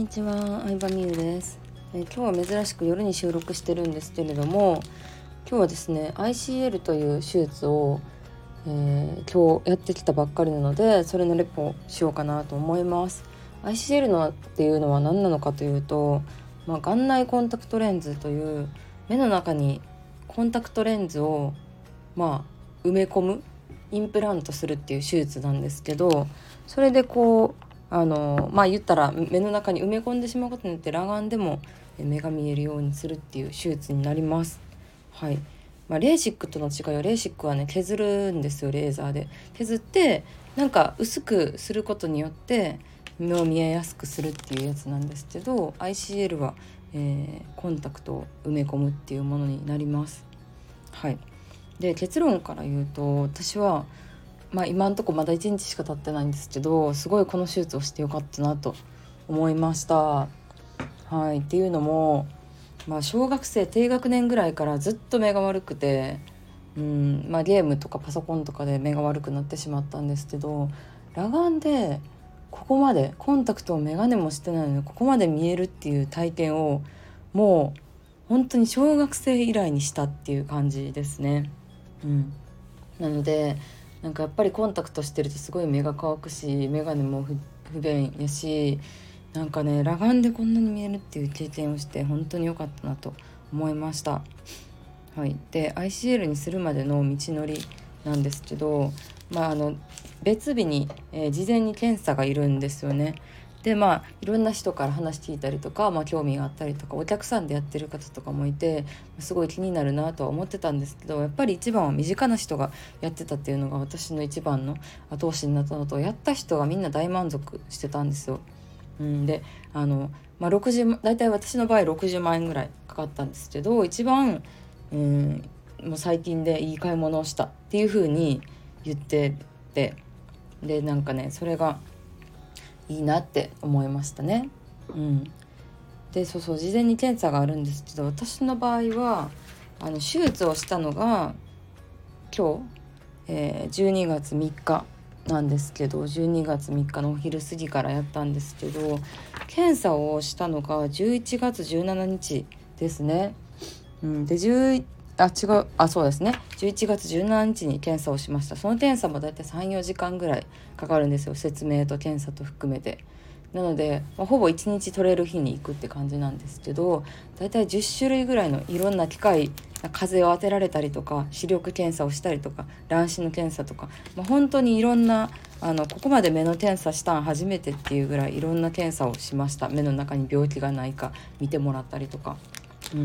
にちは、相葉美優です、え今日は珍しく夜に収録してるんですけれども今日はですね ICL という手術を、えー、今日やってきたばっかりなのでそれのレポをしようかなと思います。ICL のっていうのは何なのかというと、まあ、眼内コンタクトレンズという目の中にコンタクトレンズをまあ埋め込むインプラントするっていう手術なんですけどそれでこうあのまあ言ったら目の中に埋め込んでしまうことによって裸眼でも目が見えるようにするっていう手術になります。はいまあ、レーシックとの違いはレーシックはね削るんですよレーザーで削ってなんか薄くすることによって目を見えやすくするっていうやつなんですけど ICL は、えー、コンタクトを埋め込むっていうものになります。はい、で結論から言うと私はまあ、今んとこまだ1日しか経ってないんですけどすごいこの手術をしてよかったなと思いました。はい、っていうのも、まあ、小学生低学年ぐらいからずっと目が悪くて、うんまあ、ゲームとかパソコンとかで目が悪くなってしまったんですけど裸眼でここまでコンタクトも眼鏡もしてないのにここまで見えるっていう体験をもう本当に小学生以来にしたっていう感じですね。うん、なのでなんかやっぱりコンタクトしてるとすごい目が乾くし眼鏡も不便やしなんかね裸眼でこんなに見えるっていう経験をして本当に良かったなと思いました。はい、で ICL にするまでの道のりなんですけど、まあ、あの別日に、えー、事前に検査がいるんですよね。でまあいろんな人から話聞いたりとか、まあ、興味があったりとかお客さんでやってる方とかもいてすごい気になるなとは思ってたんですけどやっぱり一番は身近な人がやってたっていうのが私の一番の後押しになったのとやった人がみんな大満足してたんですよ。うん、であの、まあ、60大体私の場合60万円ぐらいかかったんですけど一番、うん、もう最近でいい買い物をしたっていう風に言っててでなんかねそれがいいなって思いましたね。うん、でそうそう事前に検査があるんですけど私の場合はあの手術をしたのが今日、えー、12月3日なんですけど12月3日のお昼過ぎからやったんですけど検査をしたのが11月17日ですね。うん、で11あ違う。あそうですね。11月17日に検査をしました。その検査も大体34時間ぐらいかかるんですよ。説明と検査と含めて。なので、まあ、ほぼ1日取れる日に行くって感じなんですけど大体10種類ぐらいのいろんな機械風を当てられたりとか視力検査をしたりとか乱視の検査とか、まあ、本当にいろんなあのここまで目の検査したん初めてっていうぐらいいろんな検査をしました。目の中に病気がないか見てもらったりとか。うん。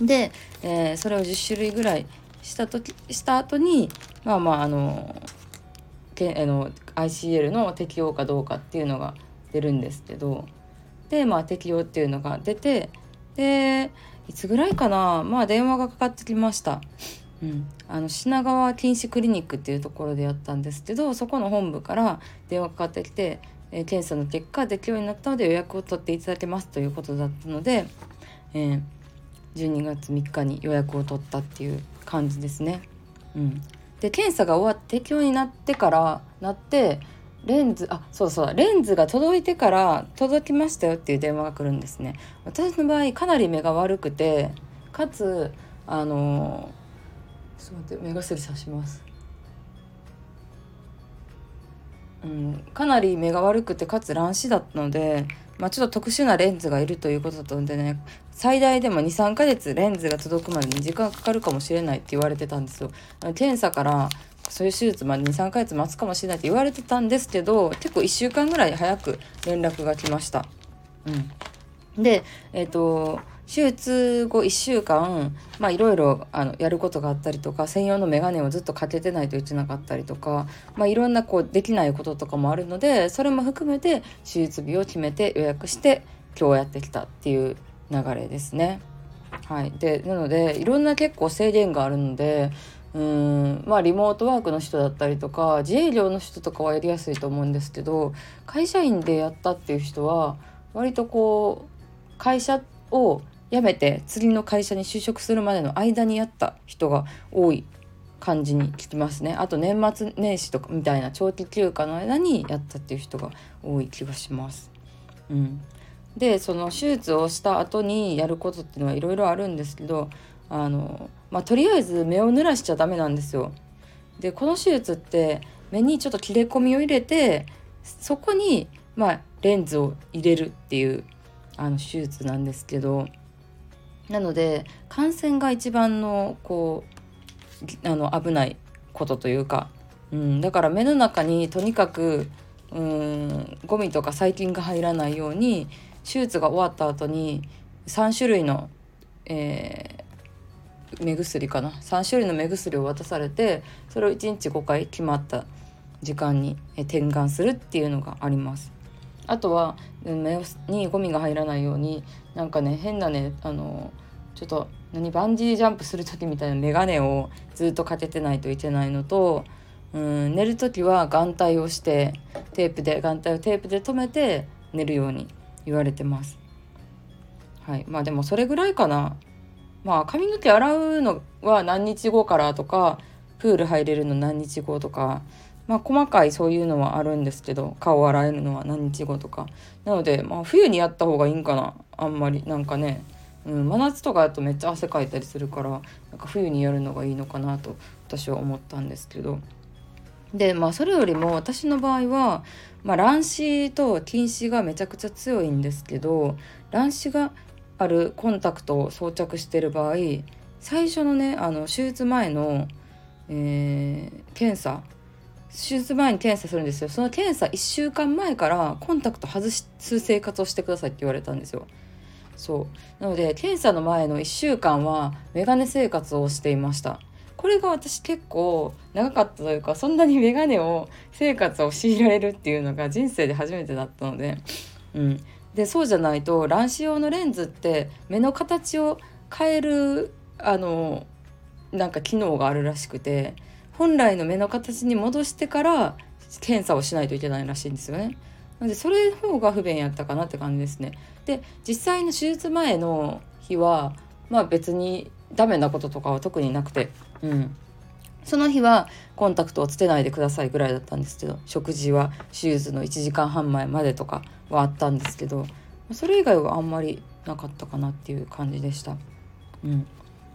で、えー、それを10種類ぐらいした時した後にまあまああのけあの ICL の適用かどうかっていうのが出るんですけどでまあ適用っていうのが出てでいつぐらいかな？まあ電話がかかってきました。うん、あの品川禁止クリニックっていうところでやったんですけどそこの本部から電話かかってきて、えー、検査の結果適用になったので予約を取っていただけますということだったので、えー、12月3日に予約を取ったっていう感じですね。うん、で検査が終わって適用になってからなってレンズあそうそうレンズが届いてから届きましたよっていう電話が来るんですね。私の場合かなり目が悪くてかつあのちょっと待って目薬さします。うん、かなり目が悪くてかつ乱視だったのでまあ、ちょっと特殊なレンズがいるということだったのでね最大でも23ヶ月レンズが届くまでに時間かかるかもしれないって言われてたんですよ。検査からそういう手術まで23ヶ月待つかもしれないって言われてたんですけど結構1週間ぐらい早く連絡が来ました。うん、でえっ、ー、と手術後1週間まあいろいろあのやることがあったりとか専用の眼鏡をずっとかけてないといけなかったりとか、まあ、いろんなこうできないこととかもあるのでそれも含めて手術日を決めて予約して今日やってきたっていう流れですね。はい、でなのでいろんな結構制限があるのでうんまあリモートワークの人だったりとか自営業の人とかはやりやすいと思うんですけど会社員でやったっていう人は割とこう会社を辞めて次の会社に就職するまでの間にやった人が多い感じに聞きますねあと年末年始とかみたいな長期休暇の間にやったっていう人が多い気がします。うん、でその手術をした後にやることっていうのはいろいろあるんですけどあの、まあ、とりあえず目を濡らしちゃダメなんですよ。でこの手術って目にちょっと切れ込みを入れてそこに、まあ、レンズを入れるっていうあの手術なんですけどなので感染が一番のこうあの危ないことというか、うん、だから目の中にとにかくうんゴミとか細菌が入らないように手術が終わった後に3種類の、えー、目薬かな3種類の目薬を渡されてそれを1日5回決まった時間に点眼するっていうのがあります。あとは目にゴミが入らないようになんかね変なねあのちょっと何バンジージャンプする時みたいな眼鏡をずっとかけてないといけないのとうん寝る時は眼帯をしてテープで眼帯をテープで留めて寝るように言われてます。はい、まあでもそれぐらいかな。まあ髪の毛洗うのは何日後からとかプール入れるの何日後とかまあ細かいそういうのはあるんですけど顔洗えるのは何日後とか。なのでまあ冬にやった方がいいんかな。あんまり。なんかね、うん、真夏とかだとめっちゃ汗かいたりするからなんか冬にやるのがいいのかなと私は思ったんですけど。でまあそれよりも私の場合は、まあ、卵子と筋子がめちゃくちゃ強いんですけど卵子があるコンタクトを装着してる場合最初のねあの手術前の、えー、検査手術前に検査するんですよ。その検査1週間前からコンタクト外しす生活をしてくださいって言われたんですよ。そう。なので検査の前の1週間はメガネ生活をしていました。これが私結構長かったというかそんなに眼鏡を生活を強いられるっていうのが人生で初めてだったので、うん、でそうじゃないと乱視用のレンズって目の形を変えるあのなんか機能があるらしくて本来の目の形に戻してから検査をしないといけないらしいんですよね。なのでそれの方が不便やったかなって感じですね。で実際の手術前の日はまあ別にダメなこととかは特になくて、うん、その日はコンタクトをつけないでくださいぐらいだったんですけど食事は手術の1時間半前までとかはあったんですけどそれ以外はあんまりなかったかなっていう感じでした。うん、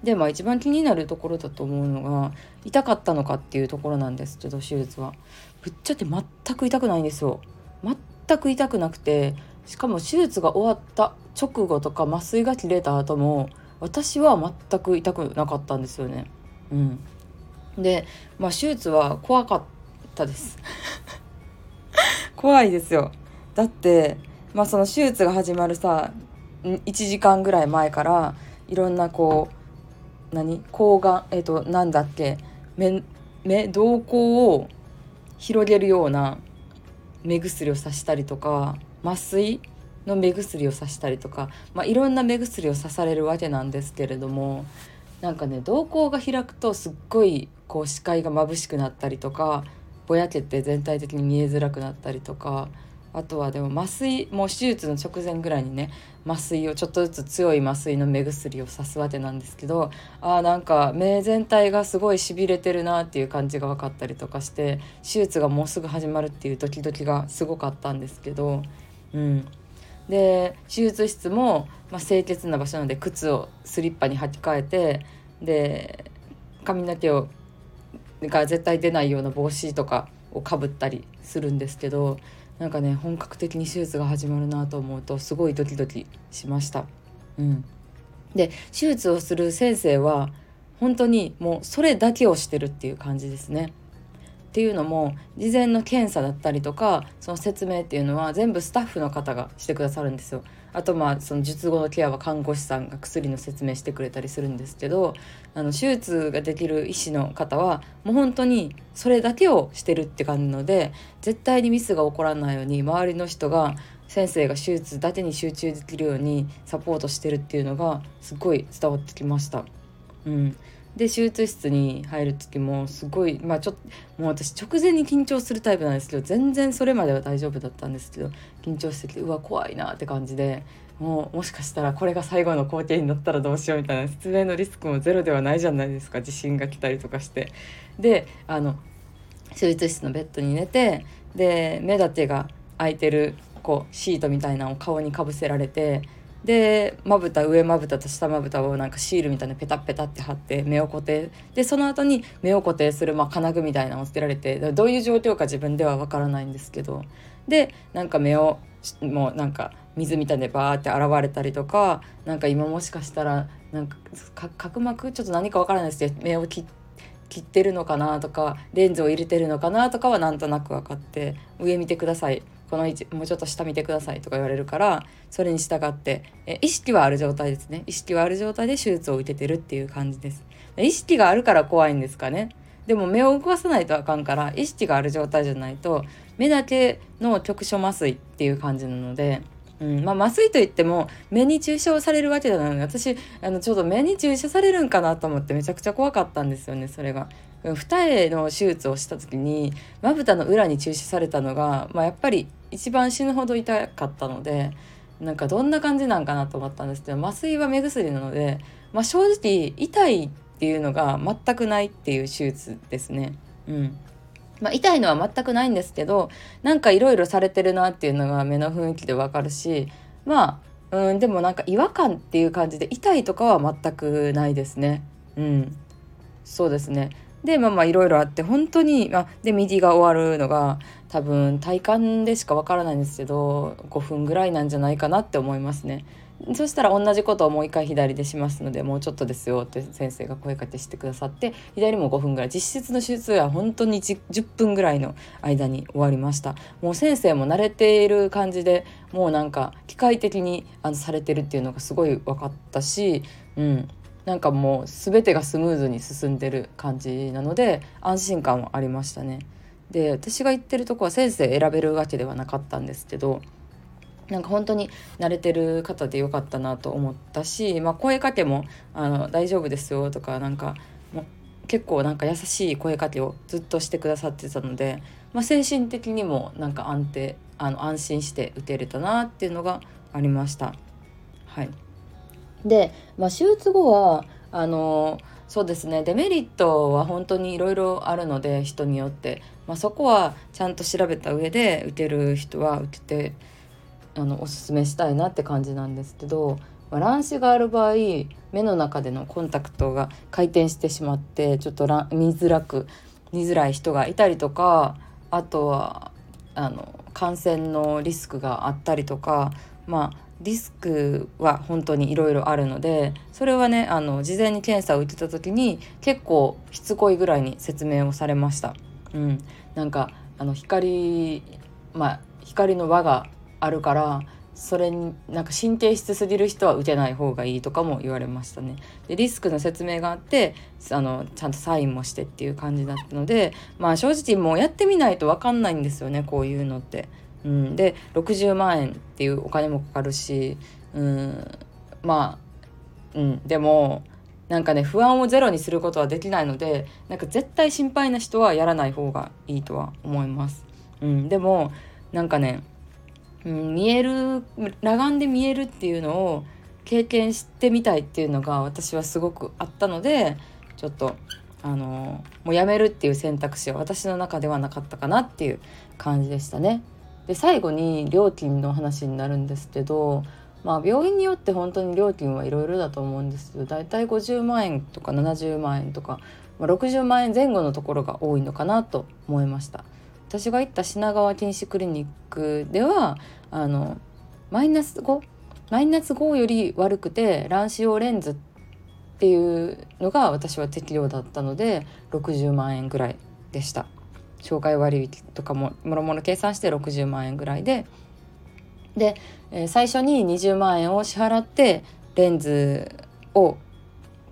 でまあ一番気になるところだと思うのが痛かったのかっていうところなんですけど手術はぶっちゃけ全く痛くないんですよ全く痛くなくてしかも手術が終わった直後とか麻酔が切れた後も私は全く痛くなかったんですよね。うん、で、まあ、手術は怖かったです 怖いですよ。だって、まあ、その手術が始まるさ1時間ぐらい前からいろんなこう何？抗がん？えっ、ー、となんだっけ？目目瞳孔を広げるような目薬をさしたりとか麻酔の目薬をさしたりとか、まあ、いろんな目薬をさされるわけなんですけれどもなんかね瞳孔が開くとすっごいこう視界が眩しくなったりとかぼやけて全体的に見えづらくなったりとかあとはでも麻酔もう手術の直前ぐらいにね麻酔をちょっとずつ強い麻酔の目薬をさすわけなんですけどあーなんか目全体がすごいしびれてるなっていう感じが分かったりとかして手術がもうすぐ始まるっていうドキドキがすごかったんですけどうん。で手術室も、まあ、清潔な場所なので靴をスリッパに履き替えてで髪の毛をが絶対出ないような帽子とかをかぶったりするんですけどなんかね本格的に手術が始まるなと思うとすごいドキドキしました。うん、で手術をする先生は本当にもうそれだけをしてるっていう感じですね。っていうのも事前の検査だったりとかその説明っていうのは全部スタッフの方がしてくださるんですよ。あとまあその術後のケアは看護師さんが薬の説明してくれたりするんですけどあの手術ができる医師の方はもう本当にそれだけをしてるって感じので絶対にミスが起こらないように周りの人が先生が手術だけに集中できるようにサポートしてるっていうのがすごい伝わってきました。うん、で手術室に入る時もすごいまあちょっともう私直前に緊張するタイプなんですけど全然それまでは大丈夫だったんですけど緊張してきてうわ怖いなって感じでもうもしかしたらこれが最後の工程になったらどうしようみたいな失明のリスクもゼロではないじゃないですか地震が来たりとかして。であの手術室のベッドに寝てで目立てが開いてるこうシートみたいなのを顔にかぶせられてでまぶた上まぶたと下まぶたをなんかシールみたいなペタペタって貼って目を固定。でその後に目を固定する、まあ、金具みたいなのをつけられてどういう状況か自分ではわからないんですけど。でなんか目をもうなんか水みたいでバーって現れたりとかなんか今もしかしたらなんか角膜ちょっと何かわからないですけど目を切って切ってるのかなとかレンズを入れてるのかなとかはなんとなく分かって上見てください。この位置もうちょっと下見てくださいとか言われるからそれに従ってえ意識はある状態ですね。意識はある状態で手術を受けてるっていう感じです。意識があるから怖いんですかね。でも目を動かさないとあかんから意識がある状態じゃないと目だけの局所麻酔っていう感じなのでうんまあ、麻酔といっても目に注射をされるわけじゃないので私あのちょっと目に注射されるんかなと思ってめちゃくちゃ怖かったんですよねそれが。二重の手術をした時にまぶたの裏に注射されたのが、まあ、やっぱり一番死ぬほど痛かったのでなんかどんな感じなんかなと思ったんですけど麻酔は目薬なので、まあ、正直痛いっていうのが全くないっていう手術ですね。うんまあ、痛いのは全くないんですけどなんかいろいろされてるなっていうのが目の雰囲気でわかるしまあうんでもなんか違和感っていう感じで痛いとかは全くないですね。うんそうですねでまあまあいろいろあって本当にあで右が終わるのが多分体感でしかわからないんですけど5分ぐらいなんじゃないかなって思いますね。そしたら同じことをもう一回左でしますのでもうちょっとですよって先生が声かけしてくださって左も5分ぐらい実質の手術は本当に 10, 分ぐらいの間に終わりましたもう先生も慣れている感じでもうなんか機械的にあのされてるっていうのがすごい分かったしうんなんかもう全てがスムーズに進んでる感じなので安心感はありましたね。で私が行ってるとこは先生選べるわけではなかったんですけどなんか本当に慣れてる方でよかったなと思ったし、まあ、声かけもあの「大丈夫ですよ」とかなんかも結構なんか優しい声かけをずっとしてくださってたので、まあ、精神的にもなんか安定あの安心して打てれたなっていうのがありました。はいで、まあ、手術後はあのそうですねデメリットは本当にいろいろあるので人によって、まあ、そこはちゃんと調べた上で打てる人は打ててあのおすすめしたいなって感じなんですけど、まあ、乱視がある場合目の中でのコンタクトが回転してしまってちょっと見づらく見づらい人がいたりとかあとはあの感染のリスクがあったりとかまあリスクは本当にいろいろあるのでそれはねあの事前に検査を受けた時に結構しつこいぐらいに説明をされました。うん、なんかあの光まあ光の輪があるからそれになんか神経質すぎる人は打てない方がいいとかも言われましたね。でリスクの説明があってあのちゃんとサインもしてっていう感じだったのでまあ正直もうやってみないと分かんないんですよねこういうのって。うん、で60万円っていうお金もかかるし、うん、まあ、うん、でもなんかね不安をゼロにすることはできないのでなんか絶対心配な人はやらない方がいいとは思います。うん、でもなんかね、うん、見える裸眼で見えるっていうのを経験してみたいっていうのが私はすごくあったのでちょっとあのもうやめるっていう選択肢は私の中ではなかったかなっていう感じでしたね。で最後に料金の話になるんですけど、まあ、病院によって本当に料金はいろいろだと思うんですけど大体50万円とか70万円とか、まあ、60万円前後のところが多いのかなと思いました私が行った品川禁止クリニックではあのマイナス5マイナス5より悪くて乱視用レンズっていうのが私は適量だったので60万円ぐらいでした。障害割引とかももろもろ計算して60万円ぐらいでで、えー、最初に20万円を支払ってレンズを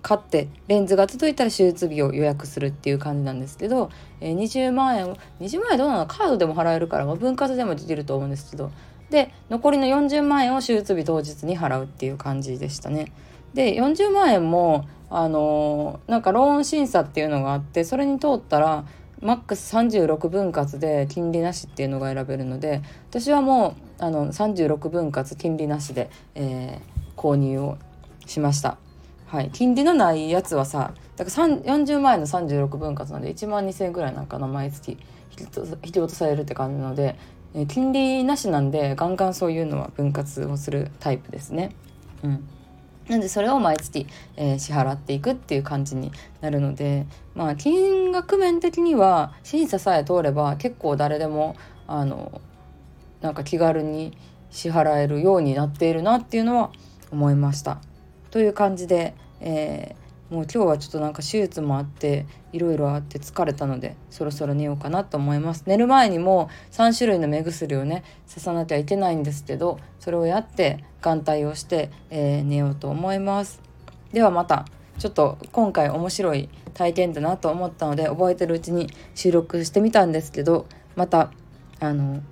買ってレンズが届いたら手術日を予約するっていう感じなんですけど、えー、20万円20万円どうなの？カードでも払えるから、まあ、分割でもできると思うんですけどで残りの40万円を手術日当日に払うっていう感じでしたね。で40万円もあのー、なんかローン審査っていうのがあってそれに通ったらマックス36分割で金利なしっていうのが選べるので私はもうあの36分割金利なしで、えー、購入をしました。はい、金利のないやつはさだから40万円の36分割なんで1万2,000円ぐらいなんかな毎月引き落とされるって感じなのでえ、金利なしなんでガンガンそういうのは分割をするタイプですね。うんなんでそれを毎月、えー、支払っていくっていう感じになるのでまあ金額面的には審査さえ通れば結構誰でもあのなんか気軽に支払えるようになっているなっていうのは思いました。という感じで、えー、もう今日はちょっとなんか手術もあっていろいろあって疲れたのでそろそろ寝ようかなと思います。寝る前にも3種類の目薬をね刺さなきゃいけないんですけどそれをやって眼帯をして、えー、寝ようと思います。ではまたちょっと今回面白い体験だなと思ったので覚えてるうちに収録してみたんですけどまたあの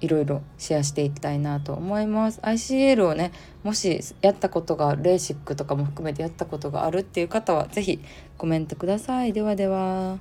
いろいろシェアしていきたいなと思います。ICL をねもしやったことがレーシックとかも含めてやったことがあるっていう方は是非コメントください。ではでは。